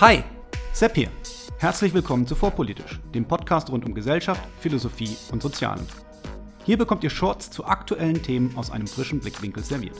Hi, Sepp hier. Herzlich willkommen zu Vorpolitisch, dem Podcast rund um Gesellschaft, Philosophie und Sozialen. Hier bekommt ihr Shorts zu aktuellen Themen aus einem frischen Blickwinkel serviert.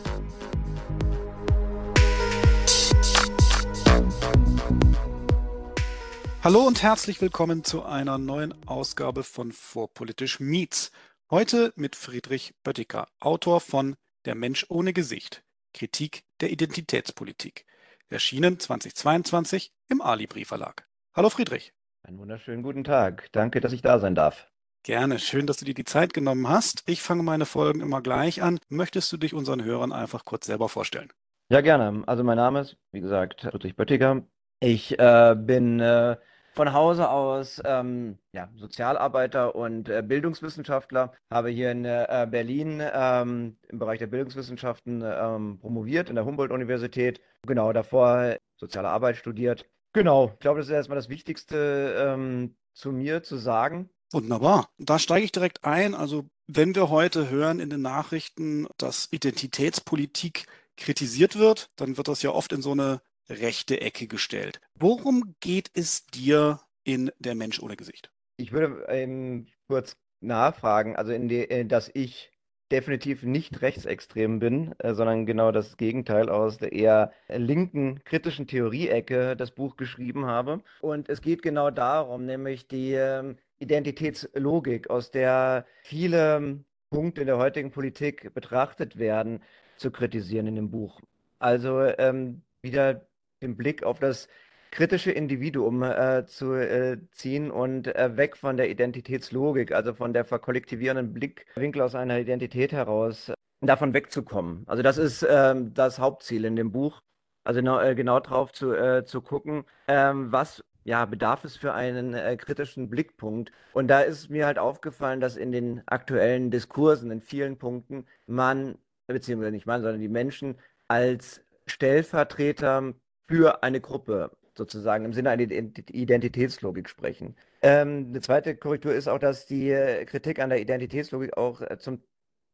Hallo und herzlich willkommen zu einer neuen Ausgabe von Vorpolitisch Meets. Heute mit Friedrich Böttiger, Autor von Der Mensch ohne Gesicht, Kritik der Identitätspolitik. Erschienen 2022 im Ali Verlag. Hallo Friedrich. Einen wunderschönen guten Tag. Danke, dass ich da sein darf. Gerne. Schön, dass du dir die Zeit genommen hast. Ich fange meine Folgen immer gleich an. Möchtest du dich unseren Hörern einfach kurz selber vorstellen? Ja, gerne. Also mein Name ist, wie gesagt, Friedrich Böttiger. Ich äh, bin äh, von Hause aus ähm, ja, Sozialarbeiter und äh, Bildungswissenschaftler, habe hier in äh, Berlin ähm, im Bereich der Bildungswissenschaften ähm, promoviert in der Humboldt-Universität. Genau, davor soziale Arbeit studiert. Genau, ich glaube, das ist erstmal das Wichtigste ähm, zu mir zu sagen. Wunderbar. Da steige ich direkt ein. Also wenn wir heute hören in den Nachrichten, dass Identitätspolitik kritisiert wird, dann wird das ja oft in so eine rechte Ecke gestellt. Worum geht es dir in Der Mensch ohne Gesicht? Ich würde ähm, kurz nachfragen, also die, äh, dass ich definitiv nicht rechtsextrem bin, äh, sondern genau das Gegenteil aus der eher linken kritischen Theorieecke das Buch geschrieben habe. Und es geht genau darum, nämlich die äh, Identitätslogik, aus der viele Punkte in der heutigen Politik betrachtet werden, zu kritisieren in dem Buch. Also ähm, wieder den Blick auf das kritische Individuum äh, zu äh, ziehen und äh, weg von der Identitätslogik, also von der verkollektivierenden Blickwinkel aus einer Identität heraus, davon wegzukommen. Also das ist ähm, das Hauptziel in dem Buch. Also genau, äh, genau drauf zu, äh, zu gucken, ähm, was ja, bedarf es für einen äh, kritischen Blickpunkt. Und da ist mir halt aufgefallen, dass in den aktuellen Diskursen in vielen Punkten man, beziehungsweise nicht man, sondern die Menschen als Stellvertreter für eine Gruppe sozusagen im Sinne einer Identitätslogik sprechen. Ähm, eine zweite Korrektur ist auch, dass die äh, Kritik an der Identitätslogik auch äh, zum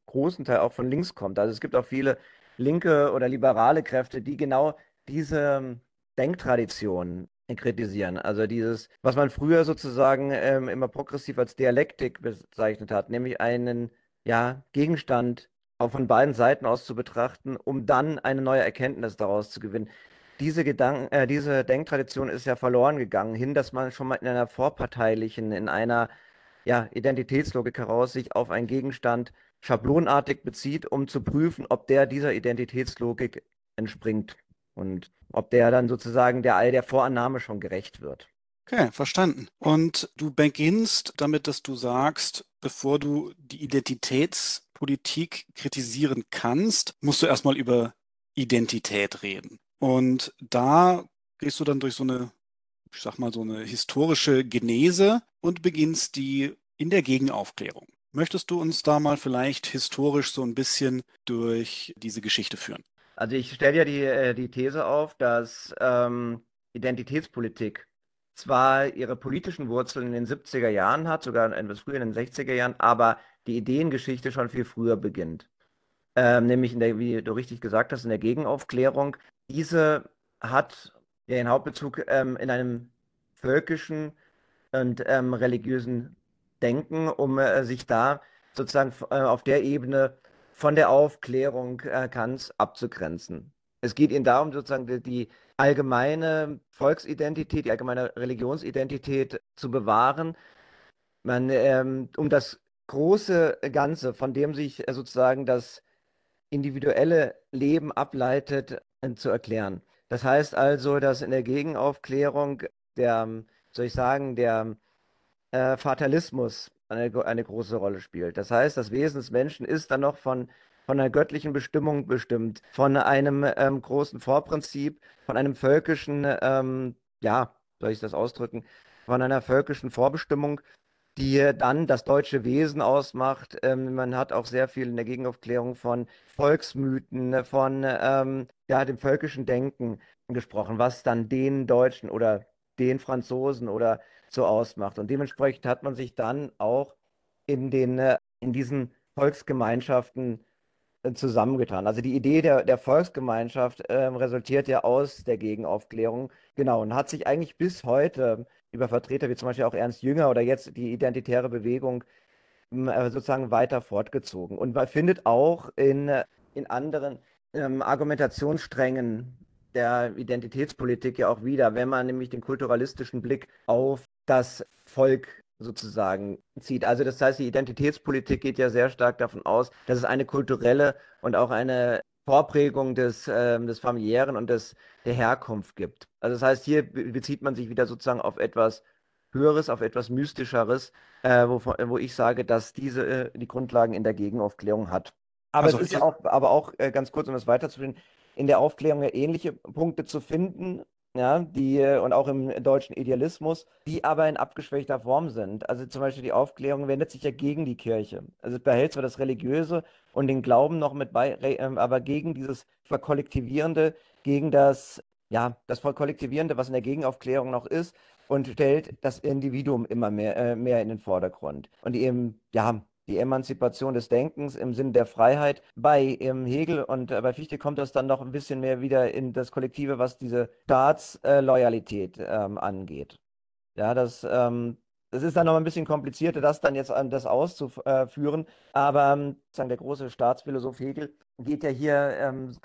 großen Teil auch von links kommt. Also es gibt auch viele linke oder liberale Kräfte, die genau diese ähm, Denktradition kritisieren. Also dieses, was man früher sozusagen ähm, immer progressiv als Dialektik bezeichnet hat, nämlich einen ja, Gegenstand auch von beiden Seiten aus zu betrachten, um dann eine neue Erkenntnis daraus zu gewinnen diese Gedanken, äh, diese Denktradition ist ja verloren gegangen, hin, dass man schon mal in einer vorparteilichen, in einer ja, Identitätslogik heraus sich auf einen Gegenstand schablonartig bezieht, um zu prüfen, ob der dieser Identitätslogik entspringt und ob der dann sozusagen der all der Vorannahme schon gerecht wird. Okay, verstanden. Und du beginnst damit, dass du sagst, bevor du die Identitätspolitik kritisieren kannst, musst du erstmal über Identität reden. Und da gehst du dann durch so eine, ich sag mal, so eine historische Genese und beginnst die in der Gegenaufklärung. Möchtest du uns da mal vielleicht historisch so ein bisschen durch diese Geschichte führen? Also ich stelle ja die, äh, die These auf, dass ähm, Identitätspolitik zwar ihre politischen Wurzeln in den 70er Jahren hat, sogar etwas früher in den 60er Jahren, aber die Ideengeschichte schon viel früher beginnt. Ähm, nämlich der, wie du richtig gesagt hast, in der Gegenaufklärung. Diese hat den Hauptbezug ähm, in einem völkischen und ähm, religiösen Denken, um äh, sich da sozusagen äh, auf der Ebene von der Aufklärung äh, Kants abzugrenzen. Es geht ihnen darum, sozusagen die, die allgemeine Volksidentität, die allgemeine Religionsidentität zu bewahren, man, ähm, um das große Ganze, von dem sich äh, sozusagen das individuelle Leben ableitet, zu erklären. Das heißt also, dass in der Gegenaufklärung der, soll ich sagen, der äh, Fatalismus eine, eine große Rolle spielt. Das heißt, das Wesen des Menschen ist dann noch von, von einer göttlichen Bestimmung bestimmt, von einem ähm, großen Vorprinzip, von einem völkischen, ähm, ja, soll ich das ausdrücken, von einer völkischen Vorbestimmung die dann das deutsche Wesen ausmacht. Ähm, man hat auch sehr viel in der Gegenaufklärung von Volksmythen, von ähm, ja, dem völkischen Denken gesprochen, was dann den Deutschen oder den Franzosen oder so ausmacht. Und dementsprechend hat man sich dann auch in, den, äh, in diesen Volksgemeinschaften zusammengetan. Also die Idee der, der Volksgemeinschaft äh, resultiert ja aus der Gegenaufklärung, genau, und hat sich eigentlich bis heute über Vertreter wie zum Beispiel auch Ernst Jünger oder jetzt die identitäre Bewegung äh, sozusagen weiter fortgezogen. Und man findet auch in, in anderen ähm, Argumentationssträngen der Identitätspolitik ja auch wieder, wenn man nämlich den kulturalistischen Blick auf das Volk sozusagen zieht. Also das heißt, die Identitätspolitik geht ja sehr stark davon aus, dass es eine kulturelle und auch eine Vorprägung des, äh, des familiären und des, der Herkunft gibt. Also das heißt, hier bezieht man sich wieder sozusagen auf etwas Höheres, auf etwas Mystischeres, äh, wo, wo ich sage, dass diese äh, die Grundlagen in der Gegenaufklärung hat. Aber also, es ist ja auch, aber auch äh, ganz kurz, um das weiterzuführen, in der Aufklärung ja ähnliche Punkte zu finden, ja, die äh, und auch im deutschen Idealismus, die aber in abgeschwächter Form sind. Also zum Beispiel die Aufklärung wendet sich ja gegen die Kirche. Also es behält zwar das Religiöse und den Glauben noch mit bei, ähm, aber gegen dieses Verkollektivierende, gegen das, ja, das Verkollektivierende, was in der Gegenaufklärung noch ist, und stellt das Individuum immer mehr, äh, mehr in den Vordergrund. Und eben, ja, die Emanzipation des Denkens im Sinne der Freiheit. Bei ähm, Hegel und äh, bei Fichte kommt das dann noch ein bisschen mehr wieder in das Kollektive, was diese Staatsloyalität ähm, angeht. Ja, das, ähm, das ist dann noch ein bisschen komplizierter, das dann jetzt an das auszuführen. Aber ähm, der große Staatsphilosoph Hegel geht ja hier ähm,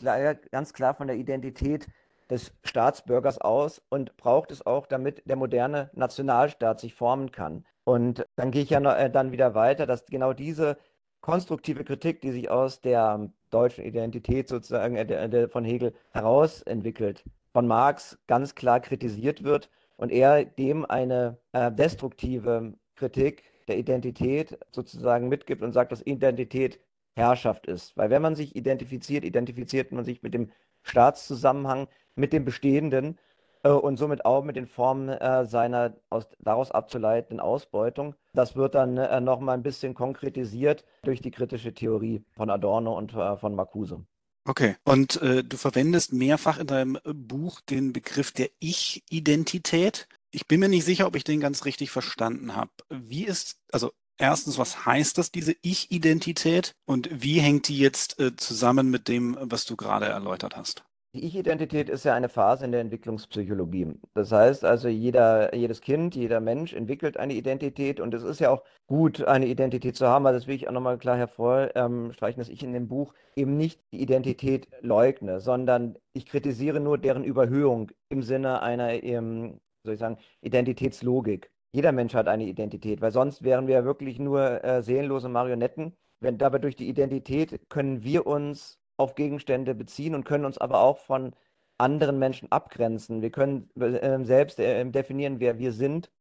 ganz klar von der Identität des Staatsbürgers aus und braucht es auch, damit der moderne Nationalstaat sich formen kann. Und dann gehe ich ja noch, äh, dann wieder weiter, dass genau diese konstruktive Kritik, die sich aus der deutschen Identität sozusagen äh, der, der von Hegel heraus entwickelt, von Marx ganz klar kritisiert wird und er dem eine äh, destruktive Kritik der Identität sozusagen mitgibt und sagt, dass Identität Herrschaft ist. Weil wenn man sich identifiziert, identifiziert man sich mit dem Staatszusammenhang, mit dem Bestehenden äh, und somit auch mit den Formen äh, seiner aus, daraus abzuleitenden Ausbeutung. Das wird dann äh, nochmal ein bisschen konkretisiert durch die kritische Theorie von Adorno und äh, von Marcuse. Okay, und äh, du verwendest mehrfach in deinem Buch den Begriff der Ich-Identität. Ich bin mir nicht sicher, ob ich den ganz richtig verstanden habe. Wie ist, also erstens, was heißt das, diese Ich-Identität? Und wie hängt die jetzt äh, zusammen mit dem, was du gerade erläutert hast? Die Ich-Identität ist ja eine Phase in der Entwicklungspsychologie. Das heißt also, jeder, jedes Kind, jeder Mensch entwickelt eine Identität und es ist ja auch gut, eine Identität zu haben, weil das will ich auch nochmal klar hervorstreichen, dass ich in dem Buch eben nicht die Identität leugne, sondern ich kritisiere nur deren Überhöhung im Sinne einer, ähm, soll ich sagen, Identitätslogik. Jeder Mensch hat eine Identität, weil sonst wären wir wirklich nur äh, seelenlose Marionetten. Wenn dabei durch die Identität können wir uns auf Gegenstände beziehen und können uns aber auch von anderen Menschen abgrenzen. Wir können äh, selbst äh, definieren, wer wir sind,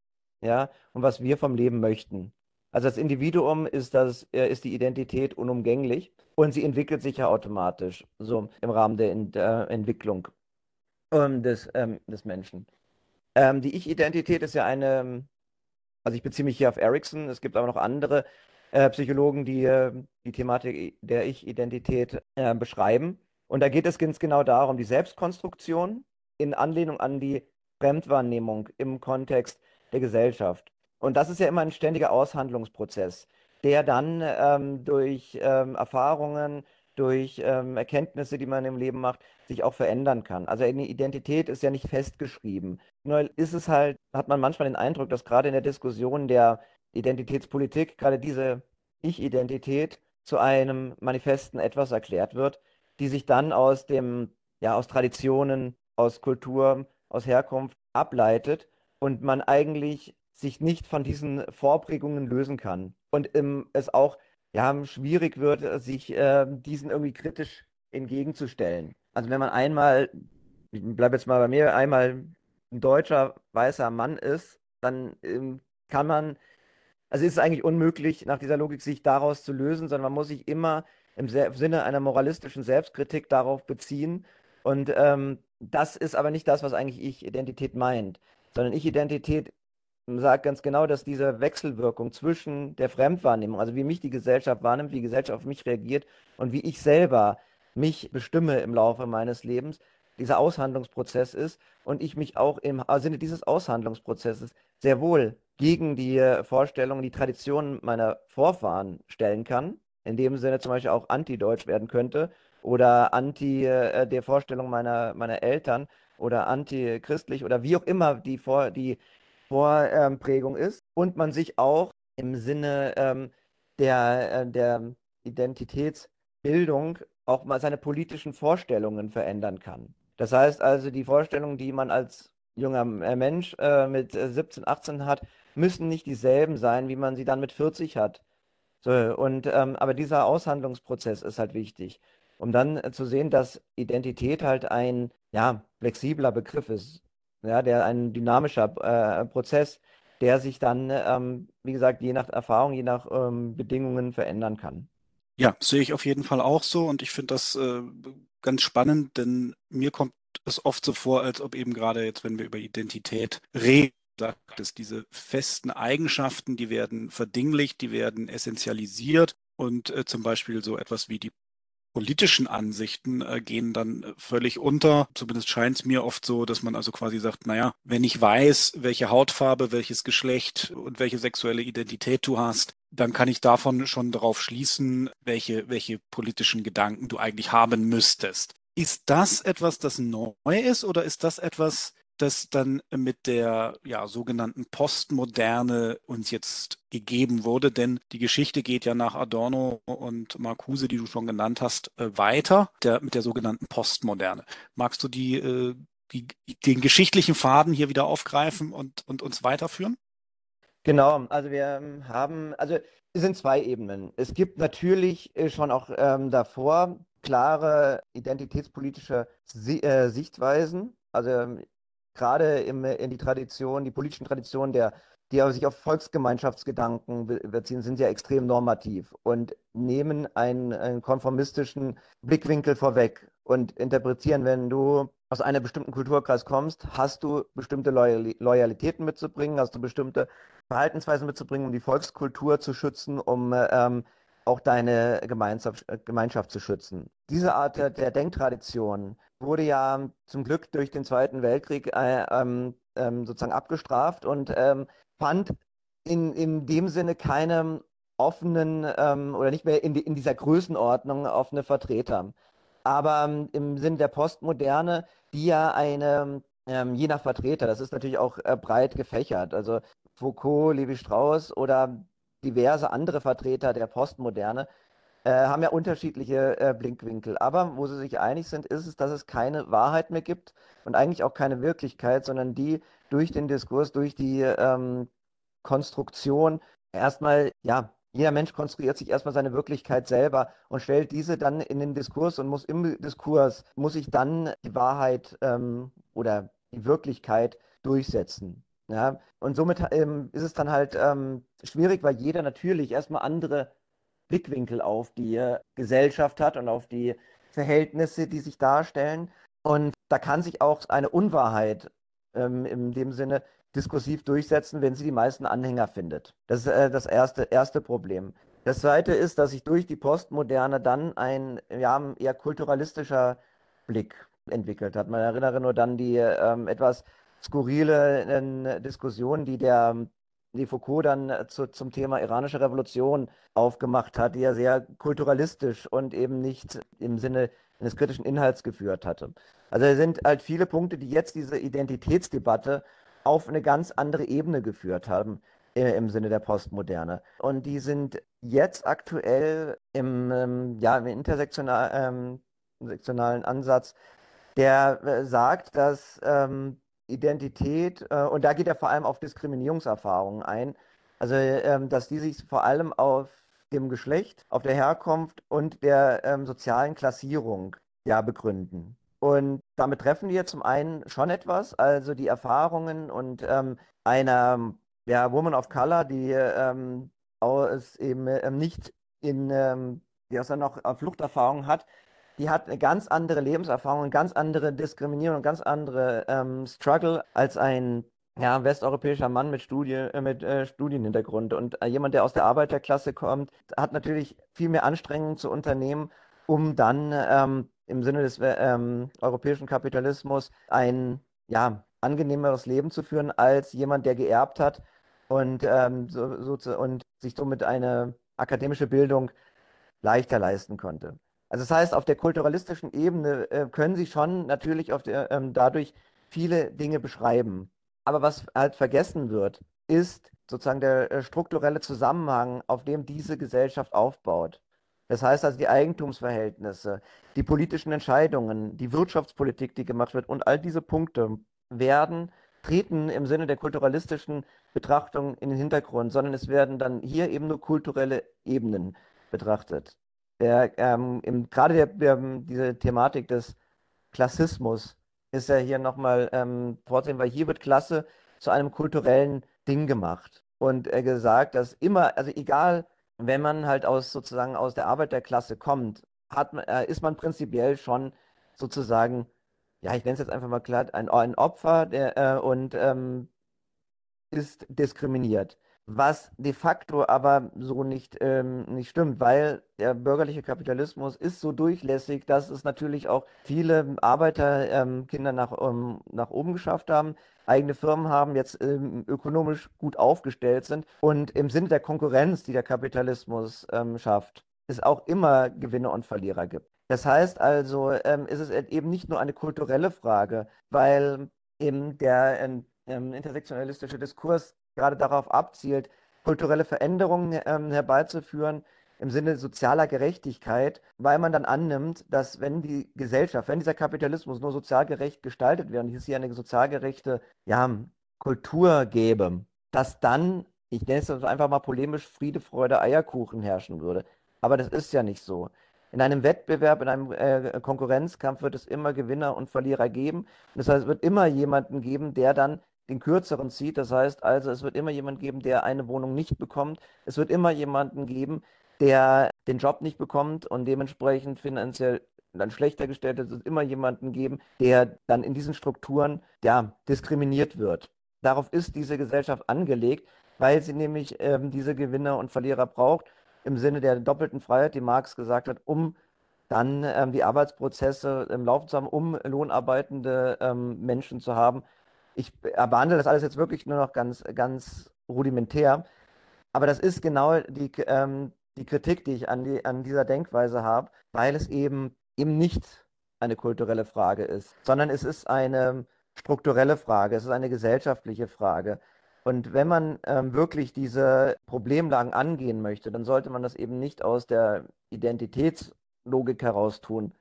ja, und was wir vom Leben möchten. Also als Individuum ist das, äh, ist die Identität unumgänglich und sie entwickelt sich ja automatisch, so im Rahmen der, in, der Entwicklung ähm, des, ähm, des Menschen. Ähm, die Ich-Identität ist ja eine, also ich beziehe mich hier auf Erickson, es gibt aber noch andere äh, Psychologen, die äh, die Thematik der Ich-Identität äh, beschreiben. Und da geht es ganz genau darum, die Selbstkonstruktion in Anlehnung an die Fremdwahrnehmung im Kontext der Gesellschaft. Und das ist ja immer ein ständiger Aushandlungsprozess, der dann ähm, durch ähm, Erfahrungen, durch ähm, Erkenntnisse, die man im Leben macht, sich auch verändern kann. Also eine Identität ist ja nicht festgeschrieben. Nur ist es halt, hat man manchmal den Eindruck, dass gerade in der Diskussion der Identitätspolitik gerade diese Ich-Identität zu einem manifesten Etwas erklärt wird, die sich dann aus dem, ja, aus Traditionen, aus Kultur, aus Herkunft ableitet und man eigentlich sich nicht von diesen Vorprägungen lösen kann. Und ähm, es auch ja, schwierig wird, sich äh, diesen irgendwie kritisch entgegenzustellen. Also wenn man einmal, ich bleibe jetzt mal bei mir, einmal ein deutscher weißer Mann ist, dann ähm, kann man also ist es eigentlich unmöglich, nach dieser Logik sich daraus zu lösen, sondern man muss sich immer im Sinne einer moralistischen Selbstkritik darauf beziehen. Und ähm, das ist aber nicht das, was eigentlich Ich-Identität meint, sondern Ich-Identität sagt ganz genau, dass diese Wechselwirkung zwischen der Fremdwahrnehmung, also wie mich die Gesellschaft wahrnimmt, wie die Gesellschaft auf mich reagiert und wie ich selber mich bestimme im Laufe meines Lebens, dieser Aushandlungsprozess ist und ich mich auch im Sinne dieses Aushandlungsprozesses sehr wohl gegen die Vorstellungen, die Traditionen meiner Vorfahren stellen kann, in dem Sinne zum Beispiel auch anti-deutsch werden könnte oder anti äh, der Vorstellung meiner, meiner Eltern oder anti-christlich oder wie auch immer die, Vor die Vorprägung ist und man sich auch im Sinne ähm, der, äh, der Identitätsbildung auch mal seine politischen Vorstellungen verändern kann. Das heißt also, die Vorstellungen, die man als junger äh, Mensch äh, mit 17, äh, 18 hat, müssen nicht dieselben sein, wie man sie dann mit 40 hat. So, und, ähm, aber dieser Aushandlungsprozess ist halt wichtig, um dann äh, zu sehen, dass Identität halt ein ja, flexibler Begriff ist, ja, der ein dynamischer äh, Prozess, der sich dann, ähm, wie gesagt, je nach Erfahrung, je nach ähm, Bedingungen verändern kann. Ja, sehe ich auf jeden Fall auch so und ich finde das äh, ganz spannend, denn mir kommt es oft so vor, als ob eben gerade jetzt, wenn wir über Identität reden, sagt es, diese festen Eigenschaften, die werden verdinglicht, die werden essentialisiert und äh, zum Beispiel so etwas wie die politischen Ansichten äh, gehen dann äh, völlig unter. Zumindest scheint es mir oft so, dass man also quasi sagt, naja, wenn ich weiß, welche Hautfarbe, welches Geschlecht und welche sexuelle Identität du hast, dann kann ich davon schon darauf schließen, welche, welche politischen Gedanken du eigentlich haben müsstest. Ist das etwas, das neu ist oder ist das etwas, das dann mit der ja, sogenannten Postmoderne uns jetzt gegeben wurde. Denn die Geschichte geht ja nach Adorno und Marcuse, die du schon genannt hast, äh, weiter der, mit der sogenannten Postmoderne. Magst du die, äh, die, den geschichtlichen Faden hier wieder aufgreifen und, und uns weiterführen? Genau, also wir ähm, haben, also es sind zwei Ebenen. Es gibt natürlich äh, schon auch ähm, davor klare identitätspolitische Si Sichtweisen. Also ähm, gerade im, in die Tradition, die politischen Traditionen der die sich auf Volksgemeinschaftsgedanken beziehen, sind ja extrem normativ und nehmen einen, einen, konformistischen Blickwinkel vorweg und interpretieren, wenn du aus einem bestimmten Kulturkreis kommst, hast du bestimmte Loyalitäten mitzubringen, hast du bestimmte Verhaltensweisen mitzubringen, um die Volkskultur zu schützen, um ähm, auch deine Gemeinschaft, Gemeinschaft zu schützen. Diese Art der, der Denktradition wurde ja zum Glück durch den Zweiten Weltkrieg äh, ähm, ähm, sozusagen abgestraft und ähm, fand in, in dem Sinne keine offenen ähm, oder nicht mehr in, in dieser Größenordnung offene Vertreter. Aber ähm, im Sinne der Postmoderne, die ja eine, ähm, je nach Vertreter, das ist natürlich auch äh, breit gefächert, also Foucault, Levi-Strauss oder diverse andere Vertreter der Postmoderne, äh, haben ja unterschiedliche äh, Blinkwinkel. Aber wo sie sich einig sind, ist es, dass es keine Wahrheit mehr gibt und eigentlich auch keine Wirklichkeit, sondern die durch den Diskurs, durch die ähm, Konstruktion erstmal, ja, jeder Mensch konstruiert sich erstmal seine Wirklichkeit selber und stellt diese dann in den Diskurs und muss im Diskurs, muss sich dann die Wahrheit ähm, oder die Wirklichkeit durchsetzen. Ja, und somit ähm, ist es dann halt ähm, schwierig, weil jeder natürlich erstmal andere Blickwinkel auf die Gesellschaft hat und auf die Verhältnisse, die sich darstellen. Und da kann sich auch eine Unwahrheit ähm, in dem Sinne diskursiv durchsetzen, wenn sie die meisten Anhänger findet. Das ist äh, das erste, erste Problem. Das zweite ist, dass sich durch die Postmoderne dann ein ja, eher kulturalistischer Blick entwickelt hat. Man erinnere nur dann die ähm, etwas skurrile äh, Diskussion, die der die Foucault dann äh, zu, zum Thema iranische Revolution aufgemacht hat, die er sehr kulturalistisch und eben nicht im Sinne eines kritischen Inhalts geführt hatte. Also es sind halt viele Punkte, die jetzt diese Identitätsdebatte auf eine ganz andere Ebene geführt haben äh, im Sinne der Postmoderne. Und die sind jetzt aktuell im, ähm, ja, im intersektionalen ähm, Ansatz, der äh, sagt, dass ähm, Identität, äh, und da geht er vor allem auf Diskriminierungserfahrungen ein, also ähm, dass die sich vor allem auf dem Geschlecht, auf der Herkunft und der ähm, sozialen Klassierung ja begründen. Und damit treffen wir zum einen schon etwas, also die Erfahrungen und ähm, einer ja, Woman of Color, die ähm, aus eben ähm, nicht in, ähm, die aus noch Fluchterfahrung hat, die hat eine ganz andere Lebenserfahrung, eine ganz andere Diskriminierung, eine ganz andere ähm, Struggle als ein ja, westeuropäischer Mann mit, Studie, äh, mit äh, Studienhintergrund. Und äh, jemand, der aus der Arbeiterklasse kommt, hat natürlich viel mehr Anstrengungen zu unternehmen, um dann ähm, im Sinne des ähm, europäischen Kapitalismus ein ja, angenehmeres Leben zu führen als jemand, der geerbt hat und, ähm, so, so zu, und sich somit eine akademische Bildung leichter leisten konnte. Also das heißt, auf der kulturalistischen Ebene äh, können Sie schon natürlich der, ähm, dadurch viele Dinge beschreiben. Aber was halt vergessen wird, ist sozusagen der äh, strukturelle Zusammenhang, auf dem diese Gesellschaft aufbaut. Das heißt also die Eigentumsverhältnisse, die politischen Entscheidungen, die Wirtschaftspolitik, die gemacht wird und all diese Punkte werden, treten im Sinne der kulturalistischen Betrachtung in den Hintergrund, sondern es werden dann hier eben nur kulturelle Ebenen betrachtet. Der, ähm, im, gerade der, der, diese Thematik des Klassismus ist ja hier nochmal ähm, vorzusehen, weil hier wird Klasse zu einem kulturellen Ding gemacht. Und äh, gesagt, dass immer, also egal, wenn man halt aus sozusagen aus der Arbeiterklasse kommt, hat äh, ist man prinzipiell schon sozusagen, ja, ich nenne es jetzt einfach mal klar, ein, ein Opfer der, äh, und ähm, ist diskriminiert was de facto aber so nicht, ähm, nicht stimmt, weil der bürgerliche Kapitalismus ist so durchlässig, dass es natürlich auch viele Arbeiterkinder ähm, nach, ähm, nach oben geschafft haben, eigene Firmen haben, jetzt ähm, ökonomisch gut aufgestellt sind und im Sinne der Konkurrenz, die der Kapitalismus ähm, schafft, es auch immer Gewinner und Verlierer gibt. Das heißt also, ähm, ist es eben nicht nur eine kulturelle Frage, weil eben der intersektionalistische Diskurs gerade darauf abzielt, kulturelle Veränderungen ähm, herbeizuführen im Sinne sozialer Gerechtigkeit, weil man dann annimmt, dass wenn die Gesellschaft, wenn dieser Kapitalismus nur sozial gerecht gestaltet wird und es hier eine sozial gerechte ja, Kultur gäbe, dass dann, ich nenne es einfach mal polemisch, Friede, Freude, Eierkuchen herrschen würde. Aber das ist ja nicht so. In einem Wettbewerb, in einem äh, Konkurrenzkampf wird es immer Gewinner und Verlierer geben. das heißt, es wird immer jemanden geben, der dann den kürzeren zieht. Das heißt also, es wird immer jemand geben, der eine Wohnung nicht bekommt. Es wird immer jemanden geben, der den Job nicht bekommt und dementsprechend finanziell dann schlechter gestellt ist. Es wird immer jemanden geben, der dann in diesen Strukturen ja, diskriminiert wird. Darauf ist diese Gesellschaft angelegt, weil sie nämlich ähm, diese Gewinner und Verlierer braucht, im Sinne der doppelten Freiheit, die Marx gesagt hat, um dann ähm, die Arbeitsprozesse im Laufen zu haben, um lohnarbeitende ähm, Menschen zu haben, ich behandle das alles jetzt wirklich nur noch ganz, ganz rudimentär. Aber das ist genau die, ähm, die Kritik, die ich an, die, an dieser Denkweise habe, weil es eben, eben nicht eine kulturelle Frage ist, sondern es ist eine strukturelle Frage, es ist eine gesellschaftliche Frage. Und wenn man ähm, wirklich diese Problemlagen angehen möchte, dann sollte man das eben nicht aus der Identitätslogik heraus tun,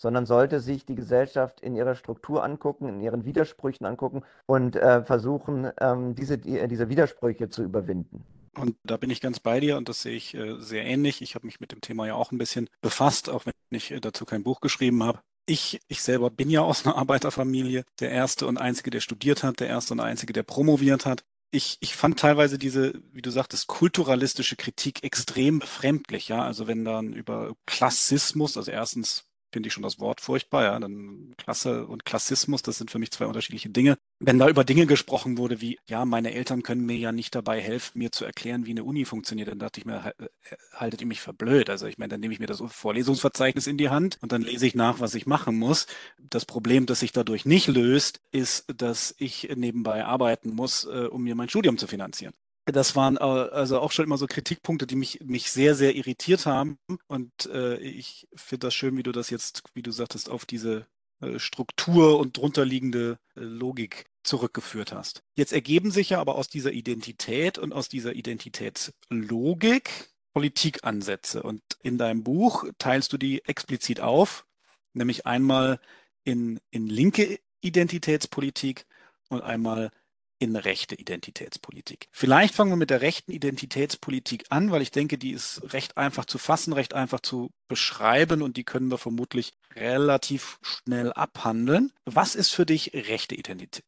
sondern sollte sich die Gesellschaft in ihrer Struktur angucken, in ihren Widersprüchen angucken und äh, versuchen, ähm, diese, die, diese Widersprüche zu überwinden. Und da bin ich ganz bei dir und das sehe ich äh, sehr ähnlich. Ich habe mich mit dem Thema ja auch ein bisschen befasst, auch wenn ich äh, dazu kein Buch geschrieben habe. Ich, ich selber bin ja aus einer Arbeiterfamilie, der erste und einzige, der studiert hat, der erste und einzige, der promoviert hat. Ich, ich fand teilweise diese, wie du sagtest, kulturalistische Kritik extrem befremdlich, ja. Also wenn dann über Klassismus, also erstens finde ich schon das Wort furchtbar, ja. Dann Klasse und Klassismus, das sind für mich zwei unterschiedliche Dinge. Wenn da über Dinge gesprochen wurde wie, ja, meine Eltern können mir ja nicht dabei helfen, mir zu erklären, wie eine Uni funktioniert, dann dachte ich mir, äh, haltet ihr mich für blöd. Also ich meine, dann nehme ich mir das Vorlesungsverzeichnis in die Hand und dann lese ich nach, was ich machen muss. Das Problem, das sich dadurch nicht löst, ist, dass ich nebenbei arbeiten muss, äh, um mir mein Studium zu finanzieren. Das waren äh, also auch schon immer so Kritikpunkte, die mich, mich sehr, sehr irritiert haben. Und äh, ich finde das schön, wie du das jetzt, wie du sagtest, auf diese äh, Struktur und drunterliegende äh, Logik zurückgeführt hast. Jetzt ergeben sich ja aber aus dieser Identität und aus dieser Identitätslogik Politikansätze. Und in deinem Buch teilst du die explizit auf, nämlich einmal in, in linke Identitätspolitik und einmal in rechte Identitätspolitik. Vielleicht fangen wir mit der rechten Identitätspolitik an, weil ich denke, die ist recht einfach zu fassen, recht einfach zu beschreiben und die können wir vermutlich relativ schnell abhandeln. Was ist für dich rechte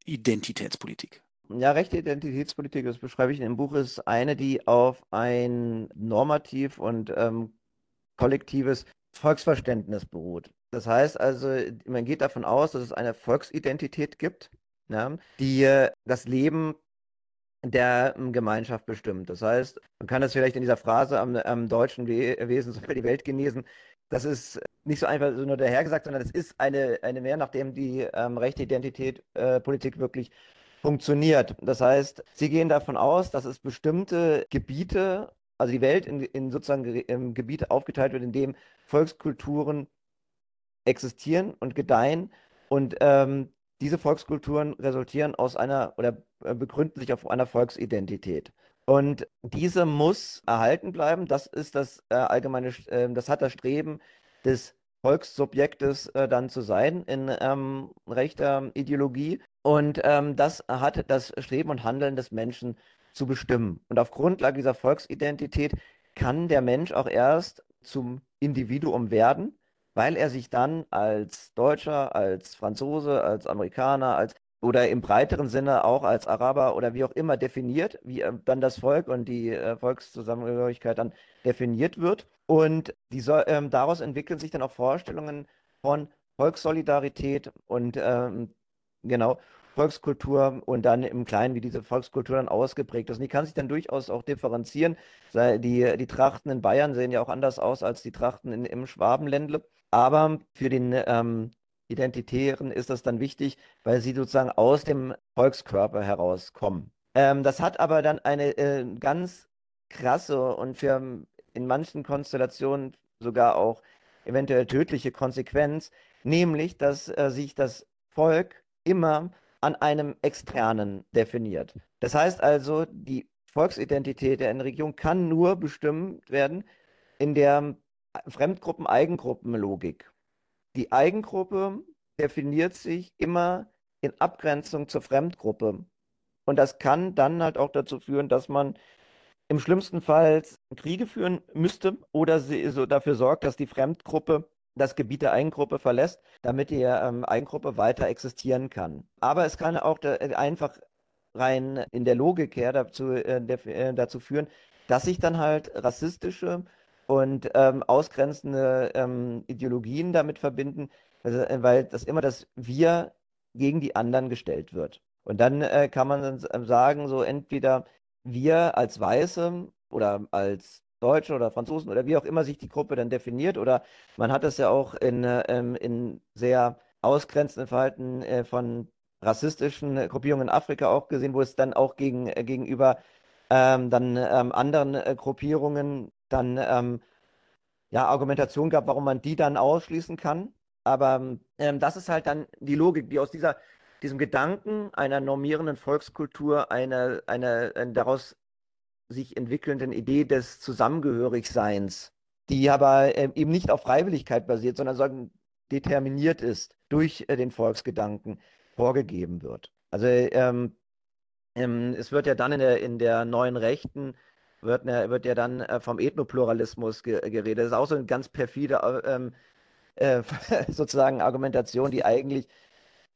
Identitätspolitik? Ja, rechte Identitätspolitik, das beschreibe ich in dem Buch, ist eine, die auf ein normativ und ähm, kollektives Volksverständnis beruht. Das heißt also, man geht davon aus, dass es eine Volksidentität gibt, ja, die äh, das Leben der ähm, Gemeinschaft bestimmt. Das heißt, man kann das vielleicht in dieser Phrase am, am deutschen We Wesen soll die Welt genesen. Das ist nicht so einfach so nur dahergesagt, sondern es ist eine, eine mehr, nachdem die ähm, rechte Identität äh, wirklich funktioniert. Das heißt, sie gehen davon aus, dass es bestimmte Gebiete also die Welt in, in sozusagen in Gebiete aufgeteilt wird, in dem Volkskulturen existieren und gedeihen und ähm, diese Volkskulturen resultieren aus einer oder äh, begründen sich auf einer Volksidentität. Und diese muss erhalten bleiben. Das ist das äh, allgemeine, äh, das hat das Streben des Volkssubjektes äh, dann zu sein in ähm, rechter Ideologie. Und ähm, das hat das Streben und Handeln des Menschen zu bestimmen. Und auf Grundlage dieser Volksidentität kann der Mensch auch erst zum Individuum werden, weil er sich dann als Deutscher, als Franzose, als Amerikaner, als oder im breiteren Sinne auch als Araber oder wie auch immer definiert, wie äh, dann das Volk und die äh, Volkszusammengehörigkeit dann definiert wird. Und die ähm, daraus entwickeln sich dann auch Vorstellungen von Volkssolidarität und ähm, genau Volkskultur und dann im Kleinen, wie diese Volkskultur dann ausgeprägt ist. Und die kann sich dann durchaus auch differenzieren. Die, die Trachten in Bayern sehen ja auch anders aus als die Trachten in, im Schwabenländle. Aber für den ähm, Identitären ist das dann wichtig, weil sie sozusagen aus dem Volkskörper herauskommen. Ähm, das hat aber dann eine äh, ganz krasse und für in manchen Konstellationen sogar auch eventuell tödliche Konsequenz, nämlich, dass äh, sich das Volk immer an einem Externen definiert. Das heißt also, die Volksidentität der Region kann nur bestimmt werden in der Fremdgruppen-Eigengruppen-Logik. Die Eigengruppe definiert sich immer in Abgrenzung zur Fremdgruppe. Und das kann dann halt auch dazu führen, dass man im schlimmsten Fall Kriege führen müsste oder so dafür sorgt, dass die Fremdgruppe das Gebiet der Eigengruppe verlässt, damit die ähm, Eigengruppe weiter existieren kann. Aber es kann auch da, äh, einfach rein in der Logik her dazu, äh, äh, dazu führen, dass sich dann halt rassistische und ähm, ausgrenzende ähm, Ideologien damit verbinden, also, äh, weil das immer das Wir gegen die anderen gestellt wird. Und dann äh, kann man dann äh, sagen, so entweder wir als Weiße oder als Deutsche oder Franzosen oder wie auch immer sich die Gruppe dann definiert. Oder man hat das ja auch in, ähm, in sehr ausgrenzenden Verhalten äh, von rassistischen Gruppierungen in Afrika auch gesehen, wo es dann auch gegen, äh, gegenüber ähm, dann ähm, anderen äh, Gruppierungen dann ähm, ja, Argumentation gab, warum man die dann ausschließen kann. Aber ähm, das ist halt dann die Logik, die aus dieser, diesem Gedanken einer normierenden Volkskultur, einer, einer, einer daraus sich entwickelnden Idee des Zusammengehörigseins, die aber äh, eben nicht auf Freiwilligkeit basiert, sondern sagen, determiniert ist durch äh, den Volksgedanken, vorgegeben wird. Also ähm, ähm, es wird ja dann in der, in der neuen Rechten wird, ne, wird ja dann äh, vom Ethnopluralismus ge geredet. Das ist auch so eine ganz perfide ähm, äh, sozusagen Argumentation, die eigentlich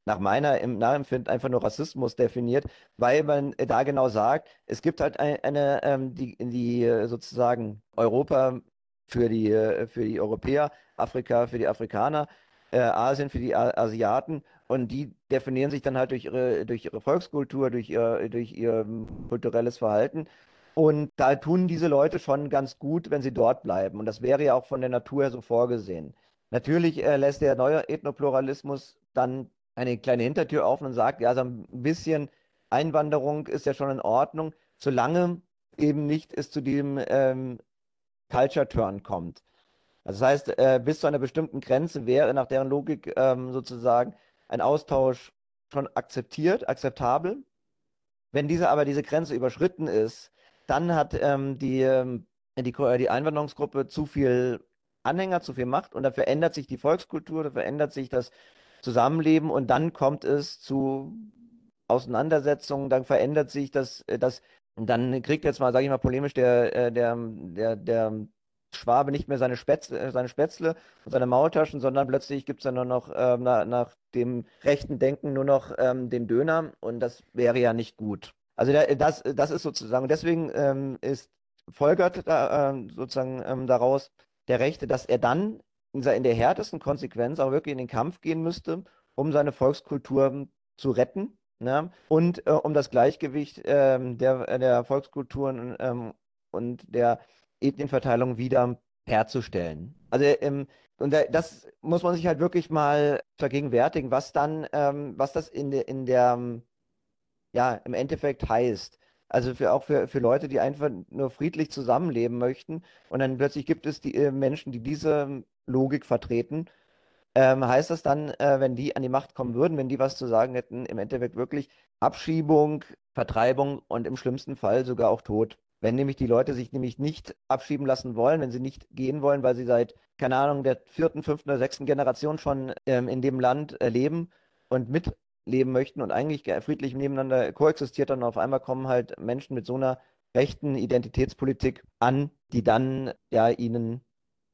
nach meiner im Nachempfinden einfach nur Rassismus definiert, weil man da genau sagt, es gibt halt eine, eine ähm, die, die äh, sozusagen Europa für die, äh, für die Europäer, Afrika für die Afrikaner, äh, Asien für die Asiaten und die definieren sich dann halt durch ihre, durch ihre Volkskultur, durch ihr, durch ihr kulturelles Verhalten. Und da tun diese Leute schon ganz gut, wenn sie dort bleiben. Und das wäre ja auch von der Natur her so vorgesehen. Natürlich äh, lässt der neue Ethnopluralismus dann eine kleine Hintertür auf und sagt, ja, so ein bisschen Einwanderung ist ja schon in Ordnung, solange eben nicht es zu diesem ähm, Culture Turn kommt. Also das heißt, äh, bis zu einer bestimmten Grenze wäre nach deren Logik ähm, sozusagen ein Austausch schon akzeptiert, akzeptabel. Wenn diese aber diese Grenze überschritten ist, dann hat ähm, die, ähm, die, die Einwanderungsgruppe zu viel Anhänger, zu viel Macht und da verändert sich die Volkskultur, da verändert sich das Zusammenleben und dann kommt es zu Auseinandersetzungen, dann verändert sich das, äh, das dann kriegt jetzt mal, sage ich mal polemisch, der, äh, der, der, der Schwabe nicht mehr seine Spätzle, äh, seine Spätzle und seine Maultaschen, sondern plötzlich gibt es dann nur noch ähm, nach, nach, dem rechten Denken nur noch ähm, den Döner und das wäre ja nicht gut. Also das, das ist sozusagen, deswegen ähm, ist folgert da, äh, sozusagen ähm, daraus der Rechte, dass er dann in, der härtesten Konsequenz auch wirklich in den Kampf gehen müsste, um seine Volkskultur zu retten ne? und äh, um das Gleichgewicht ähm, der, der Volkskulturen ähm, und der Ethnienverteilung wieder herzustellen. Also ähm, und das muss man sich halt wirklich mal vergegenwärtigen, was dann, ähm, was das in, de, in der, ja, im Endeffekt heißt. Also für, auch für, für Leute, die einfach nur friedlich zusammenleben möchten. Und dann plötzlich gibt es die äh, Menschen, die diese Logik vertreten. Ähm, heißt das dann, äh, wenn die an die Macht kommen würden, wenn die was zu sagen hätten, im Endeffekt wirklich Abschiebung, Vertreibung und im schlimmsten Fall sogar auch Tod? Wenn nämlich die Leute sich nämlich nicht abschieben lassen wollen, wenn sie nicht gehen wollen, weil sie seit, keine Ahnung, der vierten, fünften oder sechsten Generation schon ähm, in dem Land äh, leben und mitleben möchten und eigentlich friedlich nebeneinander koexistiert, dann auf einmal kommen halt Menschen mit so einer rechten Identitätspolitik an, die dann ja ihnen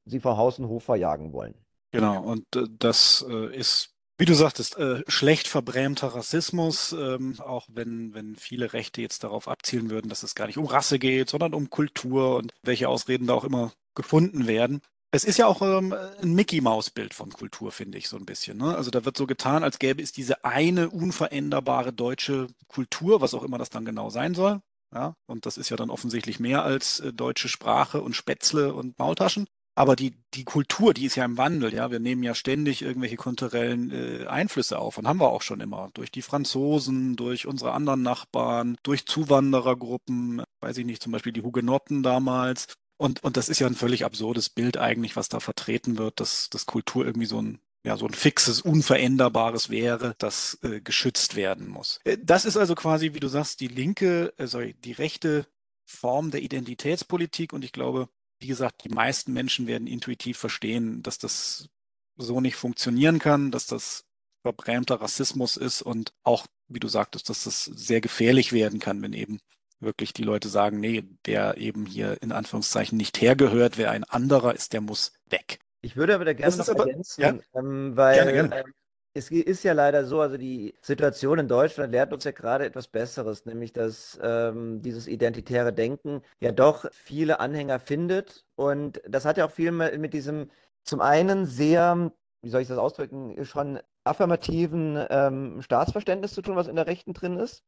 sie vor Haus und Hof verjagen wollen. Genau, und äh, das äh, ist wie du sagtest, äh, schlecht verbrämter Rassismus, ähm, auch wenn, wenn viele Rechte jetzt darauf abzielen würden, dass es gar nicht um Rasse geht, sondern um Kultur und welche Ausreden da auch immer gefunden werden. Es ist ja auch ähm, ein Mickey-Maus-Bild von Kultur, finde ich so ein bisschen. Ne? Also da wird so getan, als gäbe es diese eine unveränderbare deutsche Kultur, was auch immer das dann genau sein soll. Ja, und das ist ja dann offensichtlich mehr als äh, deutsche Sprache und Spätzle und Maultaschen. Aber die, die Kultur, die ist ja im Wandel, ja. Wir nehmen ja ständig irgendwelche kulturellen äh, Einflüsse auf und haben wir auch schon immer. Durch die Franzosen, durch unsere anderen Nachbarn, durch Zuwanderergruppen, weiß ich nicht, zum Beispiel die Hugenotten damals. Und, und das ist ja ein völlig absurdes Bild eigentlich, was da vertreten wird, dass, dass Kultur irgendwie so ein ja, so ein fixes, unveränderbares wäre, das äh, geschützt werden muss. Äh, das ist also quasi, wie du sagst, die linke, äh, sorry, die rechte Form der Identitätspolitik und ich glaube, wie gesagt, die meisten Menschen werden intuitiv verstehen, dass das so nicht funktionieren kann, dass das verbrämter Rassismus ist und auch, wie du sagtest, dass das sehr gefährlich werden kann, wenn eben wirklich die Leute sagen, nee, der eben hier in Anführungszeichen nicht hergehört, wer ein anderer ist, der muss weg. Ich würde aber da gerne noch aber, ergänzen, ja? ähm, weil gerne, gerne. Ähm, es ist ja leider so, also die Situation in Deutschland lehrt uns ja gerade etwas Besseres, nämlich dass ähm, dieses identitäre Denken ja doch viele Anhänger findet. Und das hat ja auch viel mit, mit diesem zum einen sehr, wie soll ich das ausdrücken, schon affirmativen ähm, Staatsverständnis zu tun, was in der Rechten drin ist.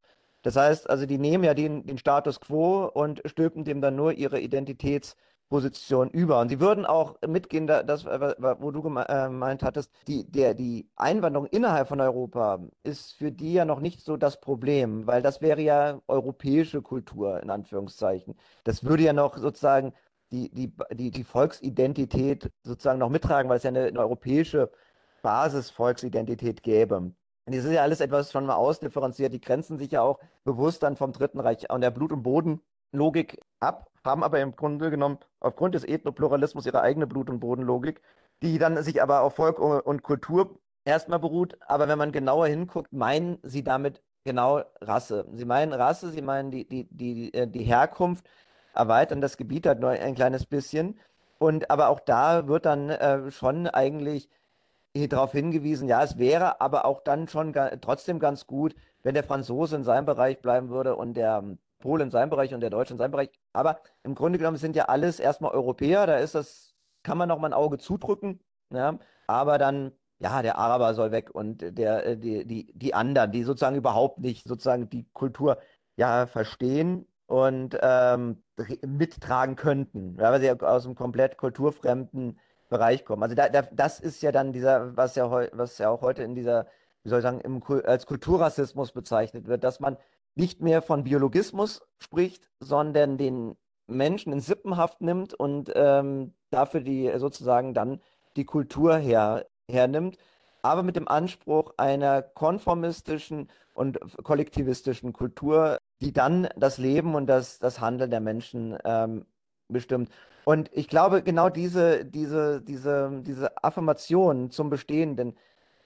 Das heißt, also die nehmen ja den, den Status quo und stülpen dem dann nur ihre Identitäts- Position über. Und sie würden auch mitgehen, das, wo du äh, gemeint hattest, die, der, die Einwanderung innerhalb von Europa ist für die ja noch nicht so das Problem, weil das wäre ja europäische Kultur, in Anführungszeichen. Das würde ja noch sozusagen die, die, die, die Volksidentität sozusagen noch mittragen, weil es ja eine, eine europäische Basis-Volksidentität gäbe. Und das ist ja alles etwas schon mal ausdifferenziert. Die grenzen sich ja auch bewusst dann vom Dritten Reich und der Blut- und Bodenlogik ab haben aber im Grunde genommen aufgrund des Ethnopluralismus ihre eigene Blut- und Bodenlogik, die dann sich aber auf Volk und Kultur erstmal beruht. Aber wenn man genauer hinguckt, meinen sie damit genau Rasse. Sie meinen Rasse, sie meinen die, die, die, äh, die Herkunft, erweitern das Gebiet halt nur ein kleines bisschen. Und aber auch da wird dann äh, schon eigentlich darauf hingewiesen, ja, es wäre aber auch dann schon ga trotzdem ganz gut, wenn der Franzose in seinem Bereich bleiben würde und der Polen in seinem Bereich und der Deutsche in seinem Bereich. Aber im Grunde genommen sind ja alles erstmal Europäer, da ist das, kann man noch mal ein Auge zudrücken, ja? aber dann, ja, der Araber soll weg und der, äh, die, die, die anderen, die sozusagen überhaupt nicht sozusagen die Kultur ja verstehen und ähm, mittragen könnten, ja, weil sie aus einem komplett kulturfremden Bereich kommen. Also da, da, das ist ja dann dieser, was ja, was ja auch heute in dieser, wie soll ich sagen, im, als Kulturrassismus bezeichnet wird, dass man nicht mehr von Biologismus spricht, sondern den Menschen in Sippenhaft nimmt und ähm, dafür die sozusagen dann die Kultur her, hernimmt, aber mit dem Anspruch einer konformistischen und kollektivistischen Kultur, die dann das Leben und das, das Handeln der Menschen ähm, bestimmt. Und ich glaube, genau diese, diese, diese, diese Affirmation zum Bestehenden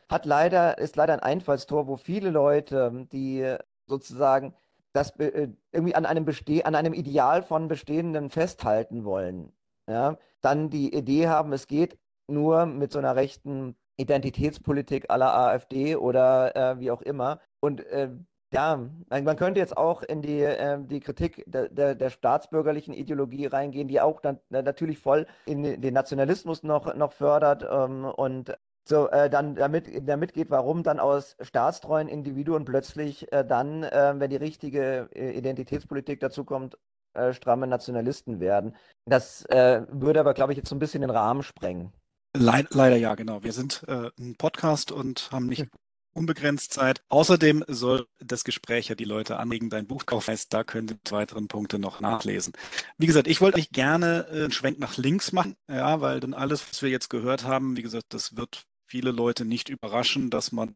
hat leider, ist leider ein Einfallstor, wo viele Leute, die sozusagen das äh, irgendwie an einem, Beste an einem Ideal von Bestehenden festhalten wollen. Ja? Dann die Idee haben, es geht nur mit so einer rechten Identitätspolitik aller AfD oder äh, wie auch immer. Und äh, ja, man könnte jetzt auch in die, äh, die Kritik der, der, der, staatsbürgerlichen Ideologie reingehen, die auch dann natürlich voll in den Nationalismus noch, noch fördert ähm, und so äh, dann damit, damit geht, warum dann aus staatstreuen Individuen plötzlich äh, dann, äh, wenn die richtige äh, Identitätspolitik dazu kommt, äh, stramme Nationalisten werden. Das äh, würde aber, glaube ich, jetzt so ein bisschen den Rahmen sprengen. Leid, leider ja, genau. Wir sind ein Podcast und haben nicht unbegrenzt Zeit. Außerdem soll das Gespräch ja die Leute anregen, dein Buch kaufen. Heißt, da könnt ihr die weiteren Punkte noch nachlesen. Wie gesagt, ich wollte euch gerne äh, einen Schwenk nach links machen, ja, weil dann alles, was wir jetzt gehört haben, wie gesagt, das wird viele Leute nicht überraschen, dass man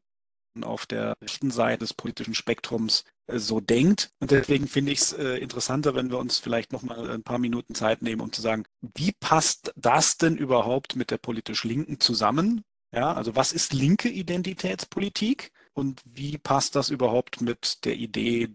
auf der rechten Seite des politischen Spektrums äh, so denkt. Und deswegen finde ich es äh, interessanter, wenn wir uns vielleicht noch mal ein paar Minuten Zeit nehmen, um zu sagen, wie passt das denn überhaupt mit der politisch Linken zusammen? Ja, also was ist linke Identitätspolitik und wie passt das überhaupt mit der Idee,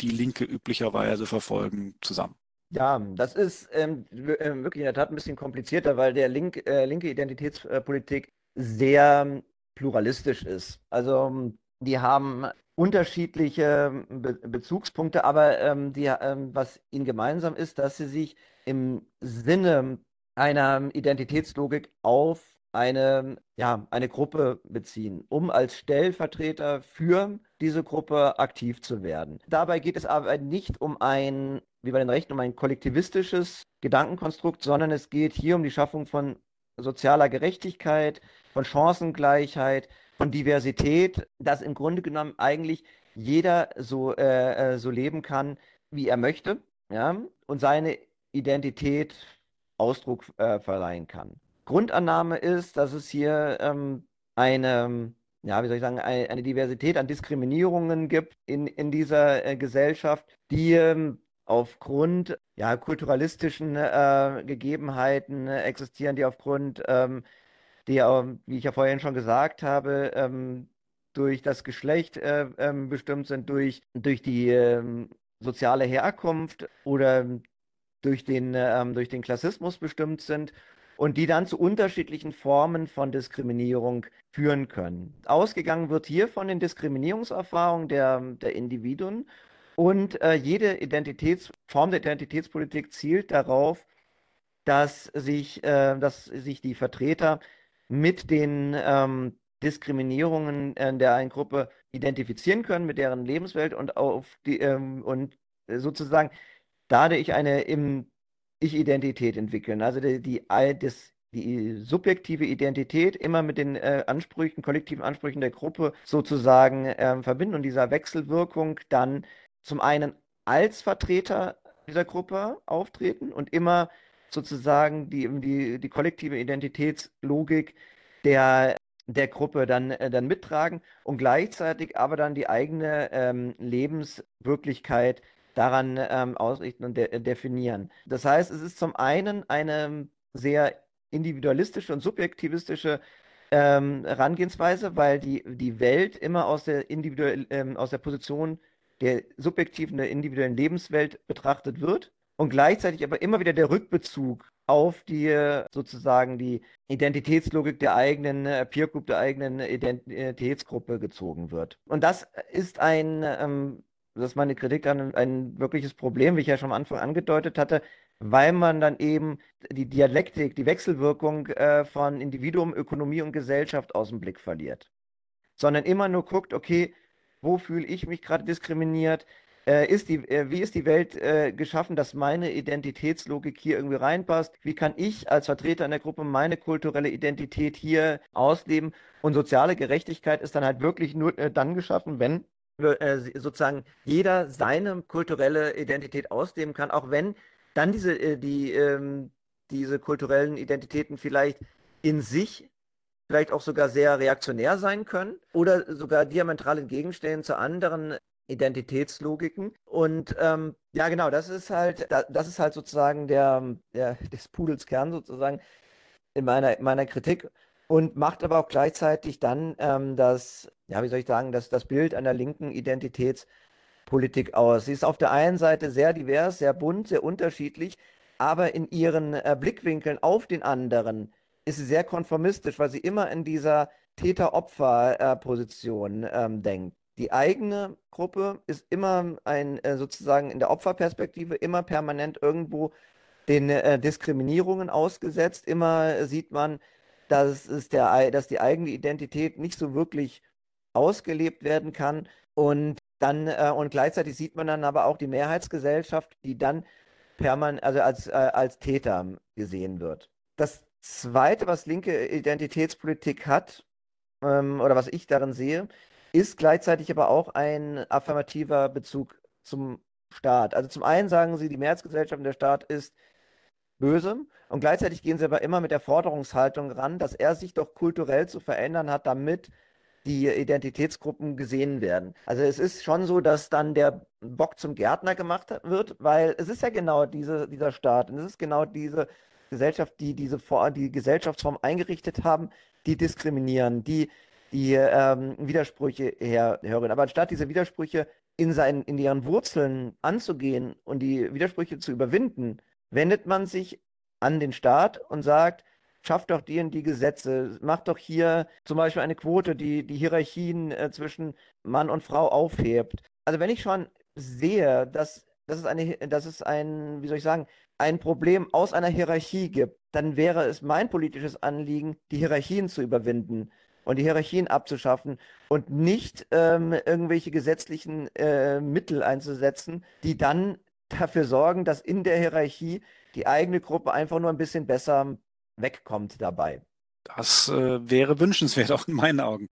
die Linke üblicherweise verfolgen, zusammen? Ja, das ist ähm, ähm wirklich in der Tat ein bisschen komplizierter, weil der Link, äh, linke Identitätspolitik sehr pluralistisch ist. Also ähm, die haben unterschiedliche Be Bezugspunkte, aber ähm, die, ähm, was ihnen gemeinsam ist, dass sie sich im Sinne einer Identitätslogik auf eine, ja, eine Gruppe beziehen, um als Stellvertreter für diese Gruppe aktiv zu werden. Dabei geht es aber nicht um ein, wie bei den Rechten, um ein kollektivistisches Gedankenkonstrukt, sondern es geht hier um die Schaffung von sozialer Gerechtigkeit, von Chancengleichheit, von Diversität, dass im Grunde genommen eigentlich jeder so, äh, äh, so leben kann, wie er möchte, ja, und seine Identität Ausdruck äh, verleihen kann. Grundannahme ist, dass es hier ähm, eine, ja, wie soll ich sagen, eine, eine, Diversität an Diskriminierungen gibt in, in dieser äh, Gesellschaft, die ähm, aufgrund ja, kulturalistischen äh, Gegebenheiten äh, existieren, die aufgrund, ähm, die, ähm, wie ich ja vorhin schon gesagt habe, ähm, durch das Geschlecht äh, ähm, bestimmt sind, durch, durch die ähm, soziale Herkunft oder durch den, ähm, durch den Klassismus bestimmt sind und die dann zu unterschiedlichen Formen von Diskriminierung führen können. Ausgegangen wird hier von den Diskriminierungserfahrungen der, der Individuen und äh, jede Identitätsform der Identitätspolitik zielt darauf, dass sich, äh, dass sich die Vertreter mit den ähm, Diskriminierungen der einen Gruppe identifizieren können, mit deren Lebenswelt und auf die ähm, und sozusagen dadurch eine im Ich-Identität entwickeln. Also die, die, das, die subjektive Identität immer mit den äh, Ansprüchen, kollektiven Ansprüchen der Gruppe sozusagen äh, verbinden und dieser Wechselwirkung dann zum einen als Vertreter dieser Gruppe auftreten und immer sozusagen die, die, die kollektive Identitätslogik der, der Gruppe dann, äh, dann mittragen und gleichzeitig aber dann die eigene ähm, Lebenswirklichkeit daran ähm, ausrichten und de definieren. Das heißt, es ist zum einen eine sehr individualistische und subjektivistische ähm, Herangehensweise, weil die, die Welt immer aus der, individuell, ähm, aus der Position der subjektiven, der individuellen Lebenswelt betrachtet wird und gleichzeitig aber immer wieder der Rückbezug auf die sozusagen die Identitätslogik der eigenen äh, Peer Group, der eigenen Identitätsgruppe gezogen wird. Und das ist ein, ähm, das ist meine Kritik an ein wirkliches Problem, wie ich ja schon am Anfang angedeutet hatte, weil man dann eben die Dialektik, die Wechselwirkung äh, von Individuum, Ökonomie und Gesellschaft aus dem Blick verliert. Sondern immer nur guckt, okay, wo fühle ich mich gerade diskriminiert? Äh, ist die, äh, wie ist die Welt äh, geschaffen, dass meine Identitätslogik hier irgendwie reinpasst? Wie kann ich als Vertreter in der Gruppe meine kulturelle Identität hier ausleben? Und soziale Gerechtigkeit ist dann halt wirklich nur äh, dann geschaffen, wenn sozusagen jeder seine kulturelle Identität ausleben kann, auch wenn dann diese, äh, die, ähm, diese kulturellen Identitäten vielleicht in sich vielleicht auch sogar sehr reaktionär sein können oder sogar diametral entgegenstehen zu anderen Identitätslogiken. Und ähm, ja, genau, das ist halt, das ist halt sozusagen der, der des Pudels Kern sozusagen in meiner, meiner Kritik und macht aber auch gleichzeitig dann ähm, das, ja, wie soll ich sagen, das, das Bild einer linken Identitätspolitik aus. Sie ist auf der einen Seite sehr divers, sehr bunt, sehr unterschiedlich, aber in ihren äh, Blickwinkeln auf den anderen ist sie sehr konformistisch, weil sie immer in dieser Täter-Opfer-Position ähm, denkt. Die eigene Gruppe ist immer ein, äh, sozusagen in der Opferperspektive immer permanent irgendwo den äh, Diskriminierungen ausgesetzt. Immer sieht man, dass, es der, dass die eigene Identität nicht so wirklich ausgelebt werden kann. Und dann, äh, und gleichzeitig sieht man dann aber auch die Mehrheitsgesellschaft, die dann permanent, also als, äh, als Täter gesehen wird. Das Zweite, was linke Identitätspolitik hat, ähm, oder was ich darin sehe, ist gleichzeitig aber auch ein affirmativer Bezug zum Staat. Also zum einen sagen sie, die Mehrheitsgesellschaft und der Staat ist böse und gleichzeitig gehen sie aber immer mit der Forderungshaltung ran, dass er sich doch kulturell zu verändern hat, damit die Identitätsgruppen gesehen werden. Also es ist schon so, dass dann der Bock zum Gärtner gemacht wird, weil es ist ja genau diese, dieser Staat und es ist genau diese Gesellschaft, die diese die Gesellschaftsform eingerichtet haben, die diskriminieren, die die ähm, Widersprüche herhören. Aber anstatt diese Widersprüche in, seinen, in ihren Wurzeln anzugehen und die Widersprüche zu überwinden, wendet man sich an den Staat und sagt, schafft doch die und die Gesetze, macht doch hier zum Beispiel eine Quote, die die Hierarchien äh, zwischen Mann und Frau aufhebt. Also wenn ich schon sehe, dass, dass, es eine, dass es ein, wie soll ich sagen, ein Problem aus einer Hierarchie gibt, dann wäre es mein politisches Anliegen, die Hierarchien zu überwinden und die Hierarchien abzuschaffen und nicht ähm, irgendwelche gesetzlichen äh, Mittel einzusetzen, die dann dafür sorgen, dass in der Hierarchie die eigene Gruppe einfach nur ein bisschen besser wegkommt dabei. Das äh, wäre wünschenswert, auch in meinen Augen.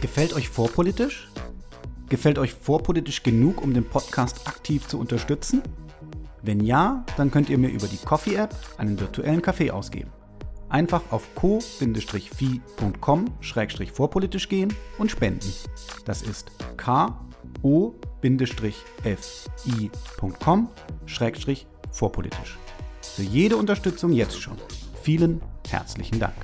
Gefällt euch vorpolitisch? Gefällt euch vorpolitisch genug, um den Podcast aktiv zu unterstützen? Wenn ja, dann könnt ihr mir über die Coffee-App einen virtuellen Kaffee ausgeben. Einfach auf co-fi.com-vorpolitisch gehen und spenden. Das ist ko-fi.com-vorpolitisch. Für jede Unterstützung jetzt schon. Vielen herzlichen Dank.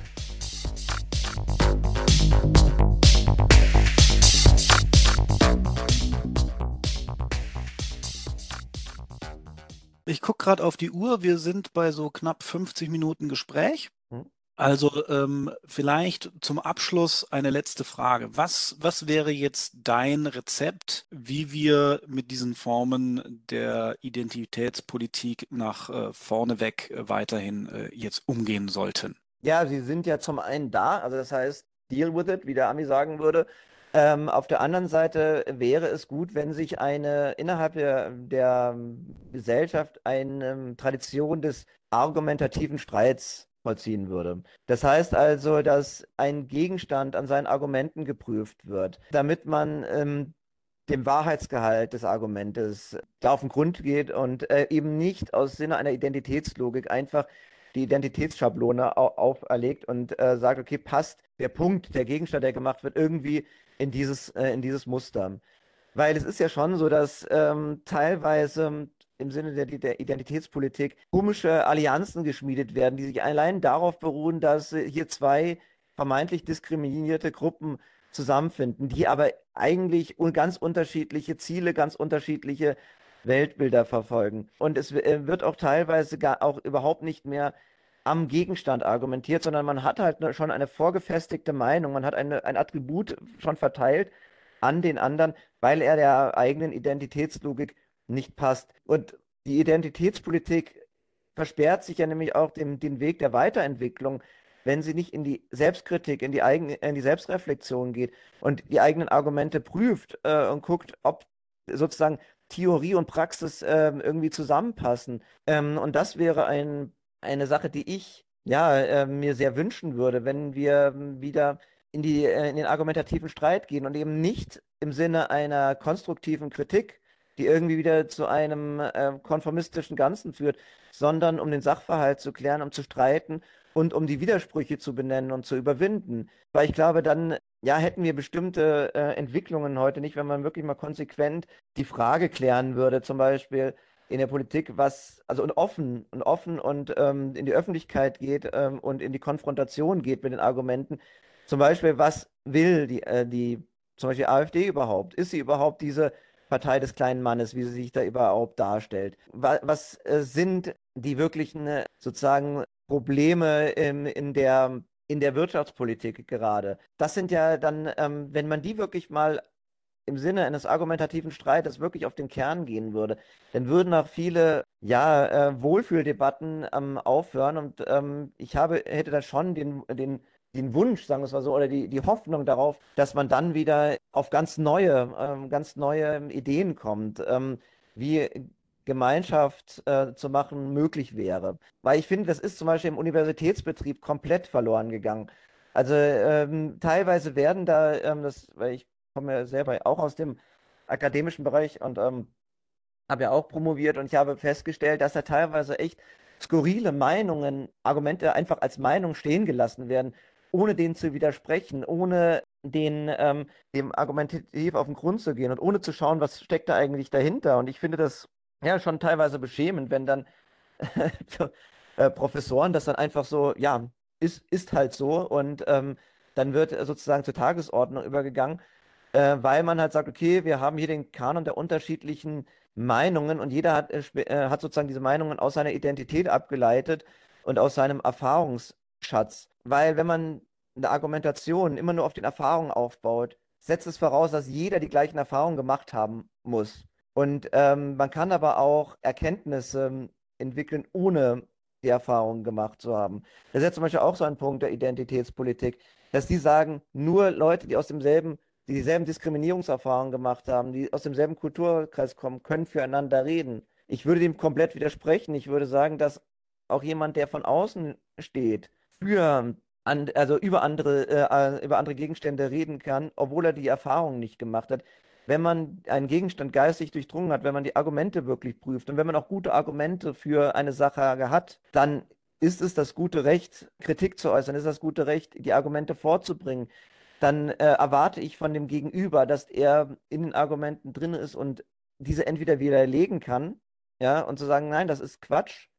Ich gucke gerade auf die Uhr. Wir sind bei so knapp 50 Minuten Gespräch. Also ähm, vielleicht zum Abschluss eine letzte Frage. Was, was wäre jetzt dein Rezept, wie wir mit diesen Formen der Identitätspolitik nach äh, vorne weg äh, weiterhin äh, jetzt umgehen sollten? Ja, sie sind ja zum einen da, also das heißt, deal with it, wie der Ami sagen würde. Ähm, auf der anderen Seite wäre es gut, wenn sich eine innerhalb der, der Gesellschaft eine Tradition des argumentativen Streits vollziehen würde. Das heißt also, dass ein Gegenstand an seinen Argumenten geprüft wird, damit man ähm, dem Wahrheitsgehalt des Argumentes da auf den Grund geht und äh, eben nicht aus Sinne einer Identitätslogik einfach die Identitätsschablone auferlegt und äh, sagt, okay, passt der Punkt, der Gegenstand, der gemacht wird, irgendwie in dieses, äh, in dieses Muster. Weil es ist ja schon so, dass ähm, teilweise im Sinne der, der, Identitätspolitik komische Allianzen geschmiedet werden, die sich allein darauf beruhen, dass hier zwei vermeintlich diskriminierte Gruppen zusammenfinden, die aber eigentlich ganz unterschiedliche Ziele, ganz unterschiedliche Weltbilder verfolgen. Und es äh, wird auch teilweise gar auch überhaupt nicht mehr am Gegenstand argumentiert, sondern man hat halt schon eine vorgefestigte Meinung, man hat eine, ein Attribut schon verteilt an den anderen, weil er der eigenen Identitätslogik nicht passt. Und die Identitätspolitik versperrt sich ja nämlich auch dem, den Weg der Weiterentwicklung, wenn sie nicht in die Selbstkritik, in die, eigene, in die Selbstreflexion geht und die eigenen Argumente prüft äh, und guckt, ob sozusagen Theorie und Praxis äh, irgendwie zusammenpassen. Ähm, und das wäre ein eine Sache, die ich ja äh, mir sehr wünschen würde, wenn wir wieder in, die, äh, in den argumentativen Streit gehen und eben nicht im Sinne einer konstruktiven Kritik, die irgendwie wieder zu einem äh, konformistischen Ganzen führt, sondern um den Sachverhalt zu klären, um zu streiten und um die Widersprüche zu benennen und zu überwinden. Weil ich glaube, dann ja, hätten wir bestimmte äh, Entwicklungen heute nicht, wenn man wirklich mal konsequent die Frage klären würde, zum Beispiel, in der Politik, was, also und offen und offen und ähm, in die Öffentlichkeit geht ähm, und in die Konfrontation geht mit den Argumenten. Zum Beispiel, was will die, äh, die zum Beispiel AfD überhaupt? Ist sie überhaupt diese Partei des kleinen Mannes, wie sie sich da überhaupt darstellt? Was, äh, sind die wirklichen äh, sozusagen Probleme in, in der in der Wirtschaftspolitik gerade. Das sind ja dann, ähm, wenn man die wirklich mal im Sinne eines argumentativen Streites wirklich auf den Kern gehen würde, dann würden auch viele ja, äh, Wohlfühldebatten ähm, aufhören. Und ähm, ich habe, hätte da schon den, den, den Wunsch, sagen wir es mal so, oder die, die Hoffnung darauf, dass man dann wieder auf ganz neue, ähm, ganz neue Ideen kommt. Ähm, wie Gemeinschaft äh, zu machen möglich wäre. Weil ich finde, das ist zum Beispiel im Universitätsbetrieb komplett verloren gegangen. Also ähm, teilweise werden da, ähm, das, weil ich komme ja selber auch aus dem akademischen Bereich und ähm, habe ja auch promoviert und ich habe festgestellt, dass da teilweise echt skurrile Meinungen, Argumente einfach als Meinung stehen gelassen werden, ohne denen zu widersprechen, ohne den, ähm, dem argumentativ auf den Grund zu gehen und ohne zu schauen, was steckt da eigentlich dahinter. Und ich finde das ja schon teilweise beschämend, wenn dann äh, Professoren das dann einfach so, ja, ist, ist halt so und ähm, dann wird sozusagen zur Tagesordnung übergegangen, äh, weil man halt sagt, okay, wir haben hier den Kanon der unterschiedlichen Meinungen und jeder hat, äh, äh, hat sozusagen diese Meinungen aus seiner Identität abgeleitet und aus seinem Erfahrungsschatz. Weil wenn man eine Argumentation immer nur auf den Erfahrungen aufbaut, setzt es voraus, dass jeder die gleichen Erfahrungen gemacht haben muss. Und ähm, man kann aber auch Erkenntnisse entwickeln, ohne die Erfahrungen gemacht zu haben. Das ist ja zum Beispiel auch so ein Punkt der Identitätspolitik, dass die sagen, nur Leute, die aus demselben die dieselben Diskriminierungserfahrungen gemacht haben, die aus demselben Kulturkreis kommen, können füreinander reden. Ich würde dem komplett widersprechen. Ich würde sagen, dass auch jemand, der von außen steht, für an, also über andere, äh, über andere Gegenstände reden kann, obwohl er die Erfahrung nicht gemacht hat. Wenn man einen Gegenstand geistig durchdrungen hat, wenn man die Argumente wirklich prüft und wenn man auch gute Argumente für eine Sache hat, dann ist es das gute Recht, Kritik zu äußern, ist das gute Recht, die Argumente vorzubringen dann äh, erwarte ich von dem Gegenüber, dass er in den Argumenten drin ist und diese entweder widerlegen kann, ja, und zu sagen, nein, das ist Quatsch,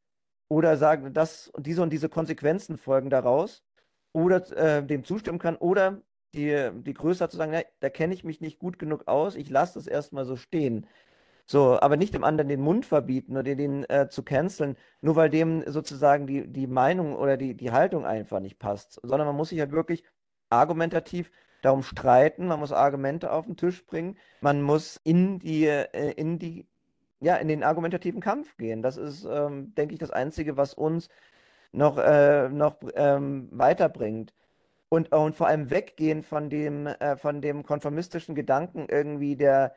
oder sagen, dass diese und diese Konsequenzen folgen daraus, oder äh, dem zustimmen kann, oder die, die Größe hat zu sagen, nein, da kenne ich mich nicht gut genug aus, ich lasse das erstmal so stehen. So, aber nicht dem anderen den Mund verbieten oder den äh, zu canceln, nur weil dem sozusagen die, die Meinung oder die, die Haltung einfach nicht passt, sondern man muss sich halt wirklich argumentativ darum streiten, man muss Argumente auf den Tisch bringen, man muss in die, äh, in die, ja, in den argumentativen Kampf gehen. Das ist, ähm, denke ich, das Einzige, was uns noch, äh, noch ähm, weiterbringt. Und, und vor allem weggehen von dem, äh, von dem konformistischen Gedanken irgendwie der,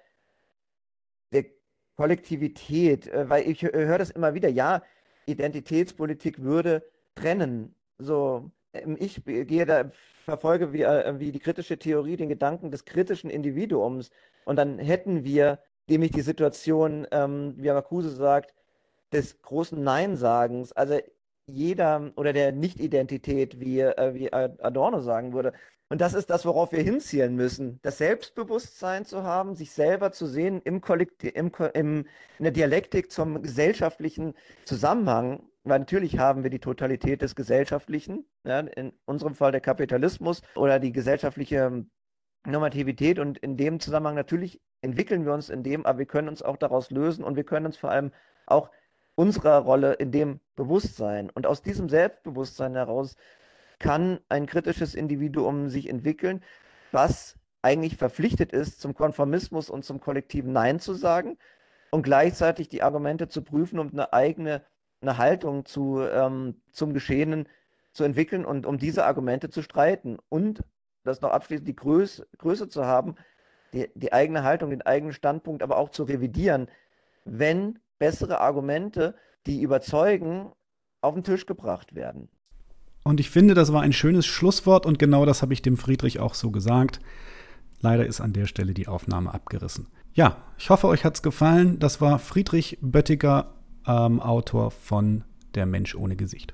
der Kollektivität, äh, weil ich höre das immer wieder, ja, Identitätspolitik würde trennen. So, ähm, ich gehe da, verfolge wie, äh, wie die kritische Theorie den Gedanken des kritischen Individuums. Und dann hätten wir nämlich die Situation, ähm, wie Marcuse sagt, des großen Nein-Sagens. Also jeder oder der Nicht-Identität, wie, äh, wie Adorno sagen würde. Und das ist das, worauf wir hinzielen müssen. Das Selbstbewusstsein zu haben, sich selber zu sehen im Kollektiv, im, im, in der Dialektik zum gesellschaftlichen Zusammenhang weil natürlich haben wir die Totalität des Gesellschaftlichen, ja, in unserem Fall der Kapitalismus oder die gesellschaftliche Normativität und in dem Zusammenhang natürlich entwickeln wir uns in dem, aber wir können uns auch daraus lösen und wir können uns vor allem auch unserer Rolle in dem Bewusstsein und aus diesem Selbstbewusstsein heraus kann ein kritisches Individuum sich entwickeln, was eigentlich verpflichtet ist, zum Konformismus und zum kollektiven Nein zu sagen und gleichzeitig die Argumente zu prüfen und eine eigene eine Haltung zu, ähm, zum Geschehenen zu entwickeln und um diese Argumente zu streiten. Und das noch abschließend die Größe, Größe zu haben, die, die eigene Haltung, den eigenen Standpunkt aber auch zu revidieren, wenn bessere Argumente, die überzeugen, auf den Tisch gebracht werden. Und ich finde, das war ein schönes Schlusswort und genau das habe ich dem Friedrich auch so gesagt. Leider ist an der Stelle die Aufnahme abgerissen. Ja, ich hoffe, euch hat es gefallen. Das war Friedrich Böttiger ähm, Autor von Der Mensch ohne Gesicht.